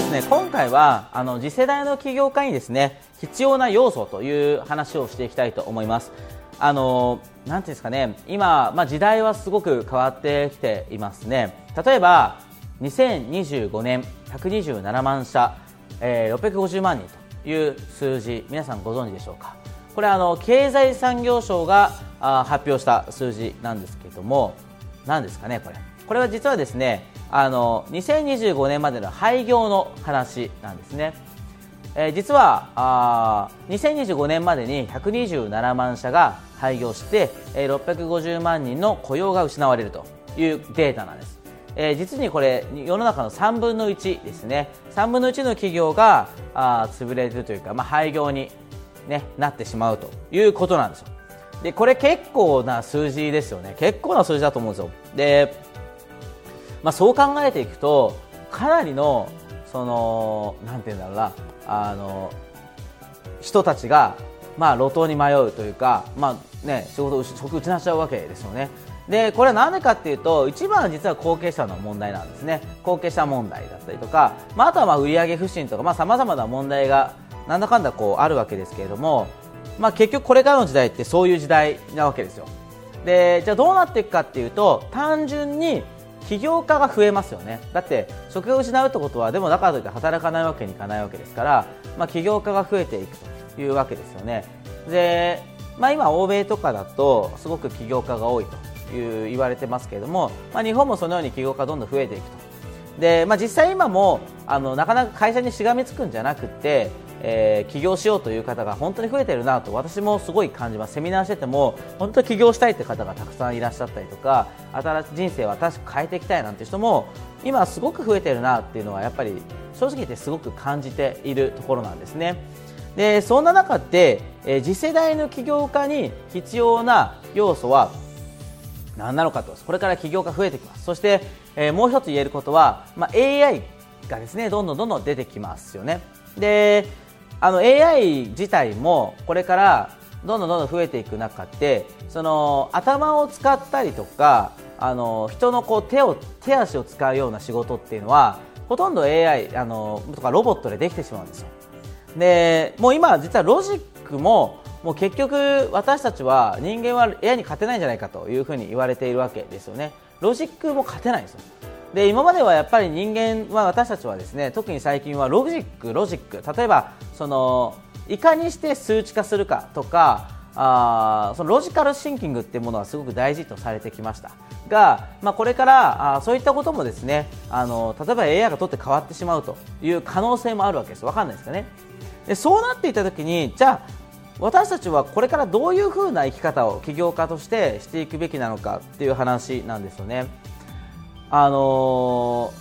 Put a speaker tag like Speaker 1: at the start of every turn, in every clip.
Speaker 1: ですね今回はあの次世代の起業家にですね必要な要素という話をしていきたいと思います。あのなんていうんですかね今、まあ、時代はすごく変わってきていますね。例えば2025年127万社、えー、650万人という数字皆さんご存知でしょうか？これあの経済産業省があ発表した数字なんですけれども何ですかねこれ。これは実はですねあの2025年までの廃業の話なんですね、えー、実はあ2025年までに127万社が廃業して、えー、650万人の雇用が失われるというデータなんです。えー、実にこれ世の中の3分の1ですね。3分の1の企業があ潰れるというか、まあ、廃業に、ね、なってしまうということなんですよ。でこれ結構な数字ですよね。結構な数字だと思うんですよ。でまあ、そう考えていくとかなりのそのなんていうんだろうなあの人たちがまあ路頭に迷うというかまあね仕事を職失っちゃうわけですよね。でこれは何でかっていうと一番は実は後継者の問題なんですね後継者問題だったりとか、まあ、あとはまあ売上不振とかさまざ、まな問題がなんだかんだこうあるわけですけれども、まあ、結局これからの時代ってそういう時代なわけですよでじゃあどうなっていくかっていうと単純に起業家が増えますよね。だって職業を失うってことはでもだからといって働かないわけにいかないわけですから、まあ、起業家が増えていくというわけですよね。で、まあ、今欧米とかだとすごく起業家が多いという言われてますけれども、まあ、日本もそのように起業家どんどん増えていくと。で、まあ、実際今もあのなかなか会社にしがみつくんじゃなくてえー、起業しようという方が本当に増えているなと私もすごい感じます。セミナーしてても本当に起業したいという方がたくさんいらっしゃったりとか新しい人生を新しく変えていきたいなんて人も今すごく増えているなっていうのはやっぱり正直言ってすごく感じているところなんですね。でそんな中で、えー、次世代の起業家に必要な要素は何なのかと。これから起業家増えてきます。そして、えー、もう一つ言えることは、まあ、AI がですねどんどんどんどん出てきますよね。であの AI 自体もこれからどんどんどんどん増えていく中でその頭を使ったりとかあの人のこう手を手足を使うような仕事っていうのはほとんど AI あのとかロボットでできてしまうんですよ。でもう今実はロジックももう結局私たちは人間は AI に勝てないんじゃないかというふうに言われているわけですよね。ロジックも勝てないんですよ。で今まではやっぱり人間は私たちはですね特に最近はロジック、ロジック。例えばそのいかにして数値化するかとかあそのロジカルシンキングっていうものはすごく大事とされてきました。が、まあ、これからあそういったこともですねあの例えば AI が取って変わってしまうという可能性もあるわけです。分かんないですかね。でそうなっていた時にじゃあ私たちはこれからどういうふうな生き方を起業家としてしていくべきなのかっていう話なんですよね。あの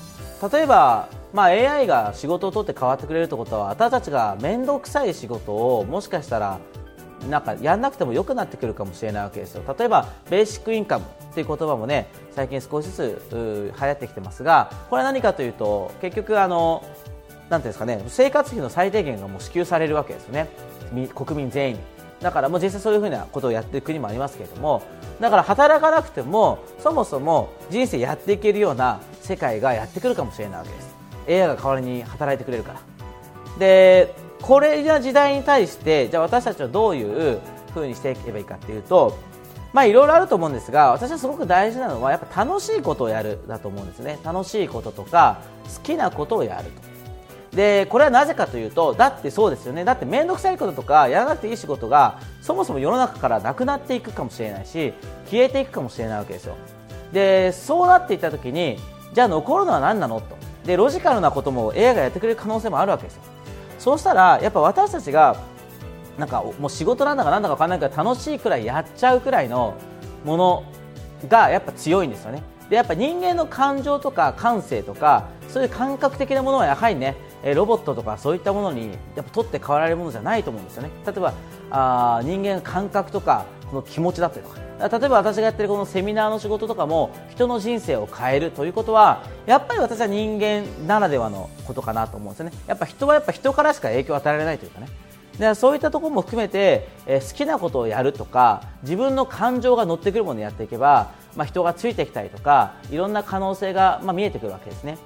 Speaker 1: ー、例えば、まあ、AI が仕事を取って変わってくれるってことは私たちが面倒くさい仕事をもしかしたらなんかやんなくても良くなってくるかもしれないわけですよ。例えばベーシックインカムっていう言葉もね最近少しずつ流行ってきてますがこれは何かというと結局あのなんていうんですかね生活費の最低限がもう支給されるわけですよね。国民全員に。だからもう実際そういうふうなことをやっている国もありますけれどもだから働かなくてもそもそも人生やっていけるような世界がやってくるかもしれないわけです。AI が代わりに働いてくれるから。でこれな時代に対してじゃあ私たちはどういうふうにしていけばいいかっていうとまあいろいろあると思うんですが私はすごく大事なのはやっぱ楽しいことをやるだと思うんですね。楽しいこととか好きなことをやると。でこれはなぜかというとだってそうですよね。だって面倒くさいこととかやらなくていい仕事がそもそも世の中からなくなっていくかもしれないし消えていくかもしれないわけですよ。でそうなっていった時にじゃあ残るのは何なのと。でロジカルなことも AI がやってくれる可能性もあるわけですよ。そうしたらやっぱ私たちがなんかもう仕事なんだかなんだか分からないから楽しいくらいやっちゃうくらいのものがやっぱ強いんですよね。でやっぱ人間の感情とか感性とかそういう感覚的なものはやはりねロボットとかそういったものにやっぱ取って代わられるものじゃないと思うんですよね。例えばあ人間感覚とかの気持ちだったりとか。例えば私がやってるこのセミナーの仕事とかも人の人生を変えるということはやっぱり私は人間ならではのことかなと思うんですよね。やっぱ人はやっぱ人からしか影響を与えられないというかね。でそういったところも含めて、え、好きなことをやるとか自分の感情が乗ってくるものをやっていけば、まあ、人がついてきたりとかいろんな可能性が、まあ、見えてくるわけですね。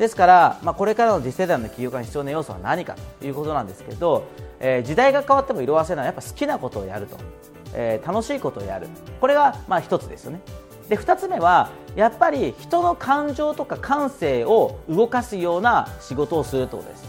Speaker 1: ですから、まあ、これからの次世代の起業家に必要な要素は何かということなんですけど、えー、時代が変わっても色あせないやっぱ好きなことをやると、えー、楽しいことをやる。これがまあ一つですよね。で2つ目はやっぱり人の感情とか感性を動かすような仕事をするということです、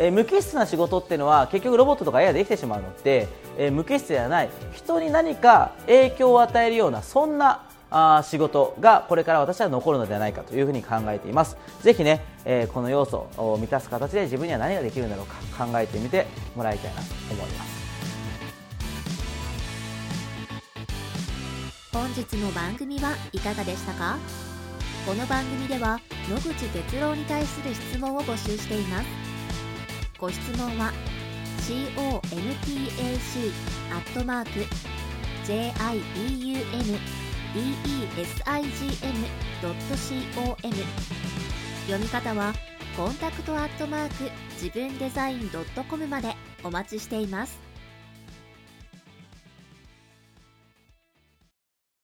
Speaker 1: えー、無機質な仕事っていうのは結局ロボットとか AI でできてしまうので、えー、無機質ではない。人に何か影響を与えるようなそんなあ仕事がこれから私は残るのではないかというふうに考えています。ぜひね、えー、この要素を満たす形で自分には何ができるんだろうか考えてみてもらいたいなと思います。
Speaker 2: 本日の番組はいかがでしたか？この番組では野口哲郎に対する質問を募集しています。ご質問は c o n t a c j i e u n design.com 読み方はコンタクトアットマーク自分デザイン .com までお待ちしています。